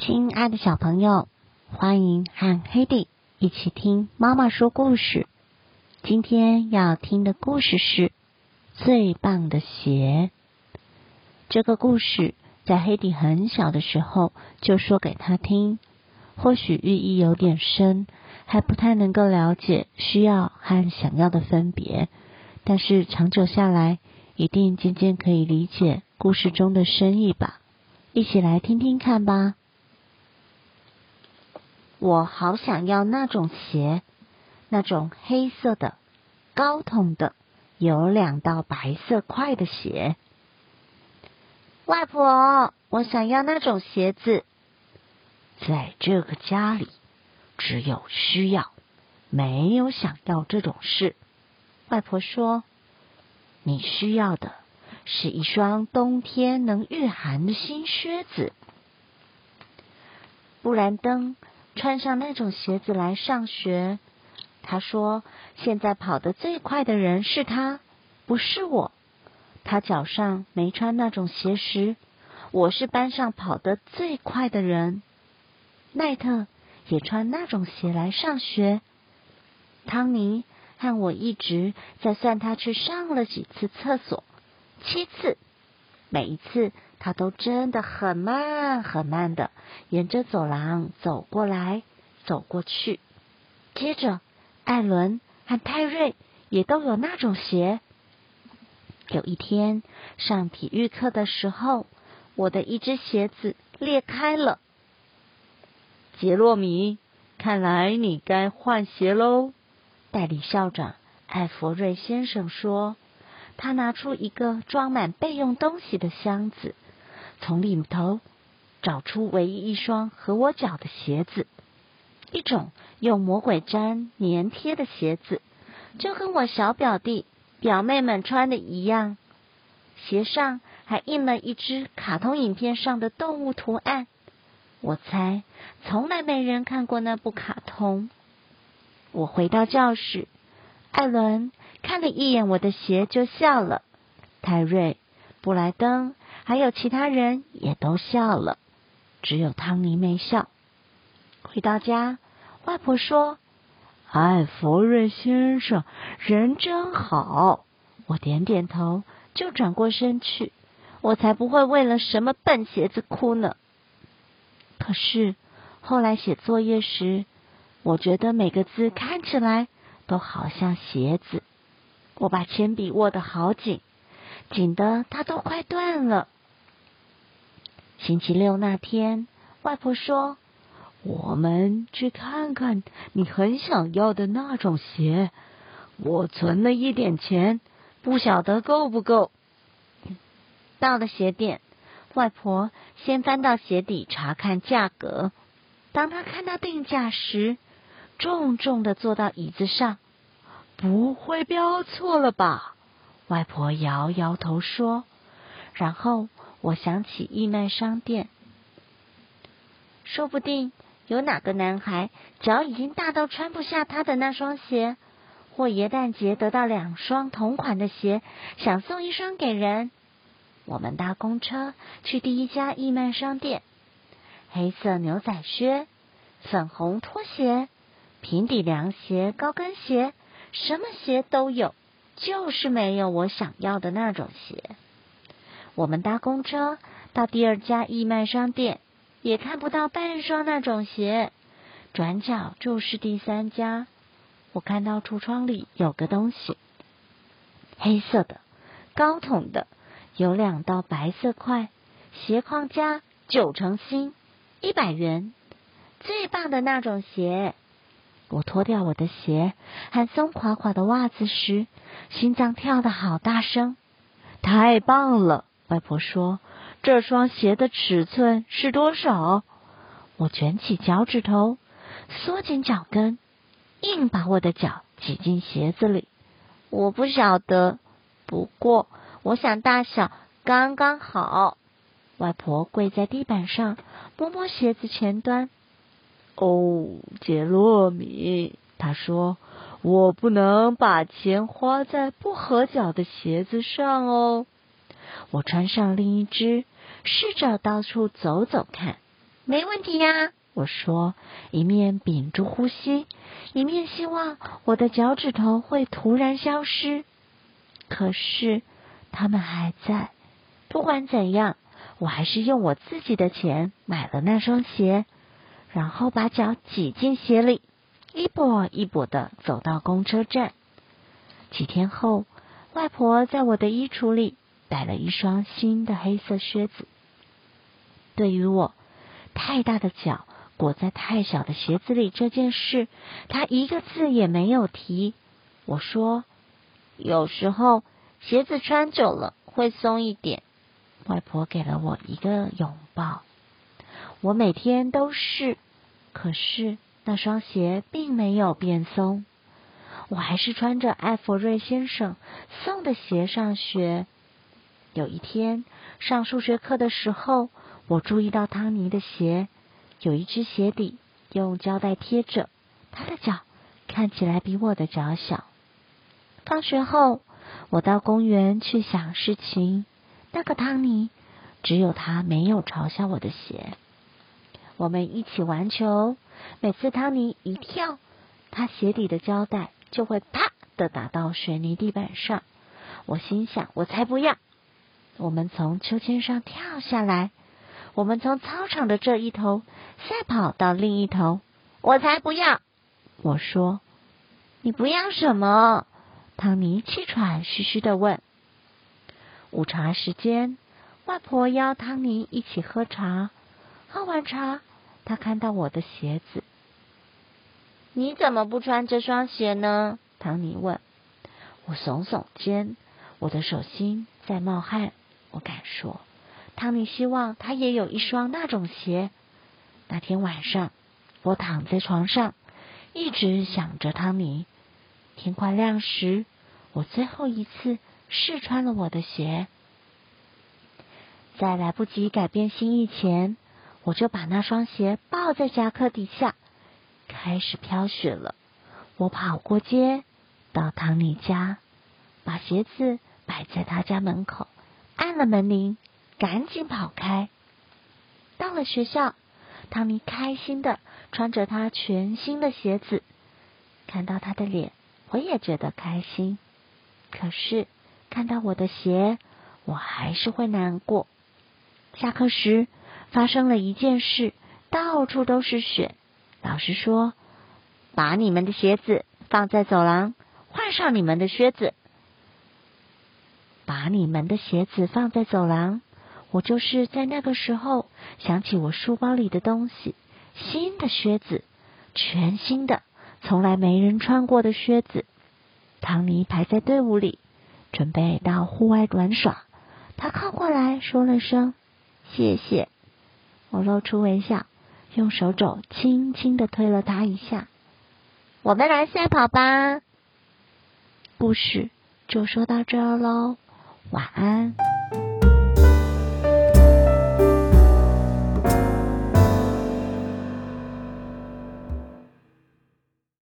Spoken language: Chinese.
亲爱的小朋友，欢迎和黑弟一起听妈妈说故事。今天要听的故事是《最棒的鞋》。这个故事在黑弟很小的时候就说给他听，或许寓意有点深，还不太能够了解需要和想要的分别，但是长久下来，一定渐渐可以理解故事中的深意吧。一起来听听看吧。我好想要那种鞋，那种黑色的、高筒的、有两道白色块的鞋。外婆，我想要那种鞋子。在这个家里，只有需要，没有想要这种事。外婆说：“你需要的是一双冬天能御寒的新靴子。”布兰登。穿上那种鞋子来上学，他说：“现在跑得最快的人是他，不是我。他脚上没穿那种鞋时，我是班上跑得最快的人。”奈特也穿那种鞋来上学。汤尼和我一直在算他去上了几次厕所，七次。每一次，他都真的很慢很慢的沿着走廊走过来走过去。接着，艾伦和泰瑞也都有那种鞋。有一天上体育课的时候，我的一只鞋子裂开了。杰洛米，看来你该换鞋喽。代理校长艾弗瑞先生说。他拿出一个装满备用东西的箱子，从里头找出唯一一双合我脚的鞋子，一种用魔鬼粘粘贴的鞋子，就跟我小表弟表妹们穿的一样。鞋上还印了一只卡通影片上的动物图案。我猜从来没人看过那部卡通。我回到教室，艾伦。看了一眼我的鞋，就笑了。泰瑞、布莱登还有其他人也都笑了，只有汤尼没笑。回到家，外婆说：“艾弗瑞先生人真好。”我点点头，就转过身去。我才不会为了什么笨鞋子哭呢。可是后来写作业时，我觉得每个字看起来都好像鞋子。我把铅笔握得好紧，紧的它都快断了。星期六那天，外婆说：“我们去看看你很想要的那种鞋。我存了一点钱，不晓得够不够。”到了鞋店，外婆先翻到鞋底查看价格。当她看到定价时，重重的坐到椅子上。不会标错了吧？外婆摇摇头说。然后我想起义卖商店，说不定有哪个男孩脚已经大到穿不下他的那双鞋，或耶诞节得到两双同款的鞋，想送一双给人。我们搭公车去第一家义卖商店，黑色牛仔靴、粉红拖鞋、平底凉鞋、高跟鞋。什么鞋都有，就是没有我想要的那种鞋。我们搭公车到第二家义卖商店，也看不到半双那种鞋。转角就是第三家，我看到橱窗里有个东西，黑色的，高筒的，有两道白色块，鞋框加九成新，一百元，最棒的那种鞋。我脱掉我的鞋和松垮垮的袜子时，心脏跳得好大声。太棒了，外婆说：“这双鞋的尺寸是多少？”我卷起脚趾头，缩紧脚跟，硬把我的脚挤进鞋子里。我不晓得，不过我想大小刚刚好。外婆跪在地板上，摸摸鞋子前端。哦，杰洛米，他说：“我不能把钱花在不合脚的鞋子上哦。”我穿上另一只，试着到处走走看。没问题呀。我说，一面屏住呼吸，一面希望我的脚趾头会突然消失。可是，他们还在。不管怎样，我还是用我自己的钱买了那双鞋，然后把脚挤进鞋里，一跛一跛的走到公车站。几天后，外婆在我的衣橱里带了一双新的黑色靴子。对于我太大的脚裹在太小的鞋子里这件事，她一个字也没有提。我说：“有时候鞋子穿久了会松一点。”外婆给了我一个拥抱。我每天都试，可是那双鞋并没有变松。我还是穿着艾弗瑞先生送的鞋上学。有一天上数学课的时候，我注意到汤尼的鞋有一只鞋底用胶带贴着，他的脚看起来比我的脚小。放学后，我到公园去想事情。那个汤尼，只有他没有嘲笑我的鞋。我们一起玩球，每次汤尼一跳，他鞋底的胶带就会啪的打到水泥地板上。我心想：我才不要！我们从秋千上跳下来，我们从操场的这一头赛跑到另一头。我才不要！我说：你不要什么？汤尼气喘吁吁的问。午茶时间，外婆邀汤尼一起喝茶。喝完茶，她看到我的鞋子。你怎么不穿这双鞋呢？汤尼问。我耸耸肩，我的手心在冒汗。我敢说，汤尼希望他也有一双那种鞋。那天晚上，我躺在床上，一直想着汤尼。天快亮时，我最后一次。试穿了我的鞋，在来不及改变心意前，我就把那双鞋抱在夹克底下。开始飘雪了，我跑过街，到唐尼家，把鞋子摆在他家门口，按了门铃，赶紧跑开。到了学校，汤尼开心的穿着他全新的鞋子，看到他的脸，我也觉得开心。可是。看到我的鞋，我还是会难过。下课时发生了一件事，到处都是雪。老师说：“把你们的鞋子放在走廊，换上你们的靴子。”把你们的鞋子放在走廊，我就是在那个时候想起我书包里的东西——新的靴子，全新的，从来没人穿过的靴子。唐尼排在队伍里。准备到户外玩耍，他靠过来说了声“谢谢”，我露出微笑，用手肘轻轻的推了他一下。我们来赛跑吧。故事就说到这儿喽，晚安。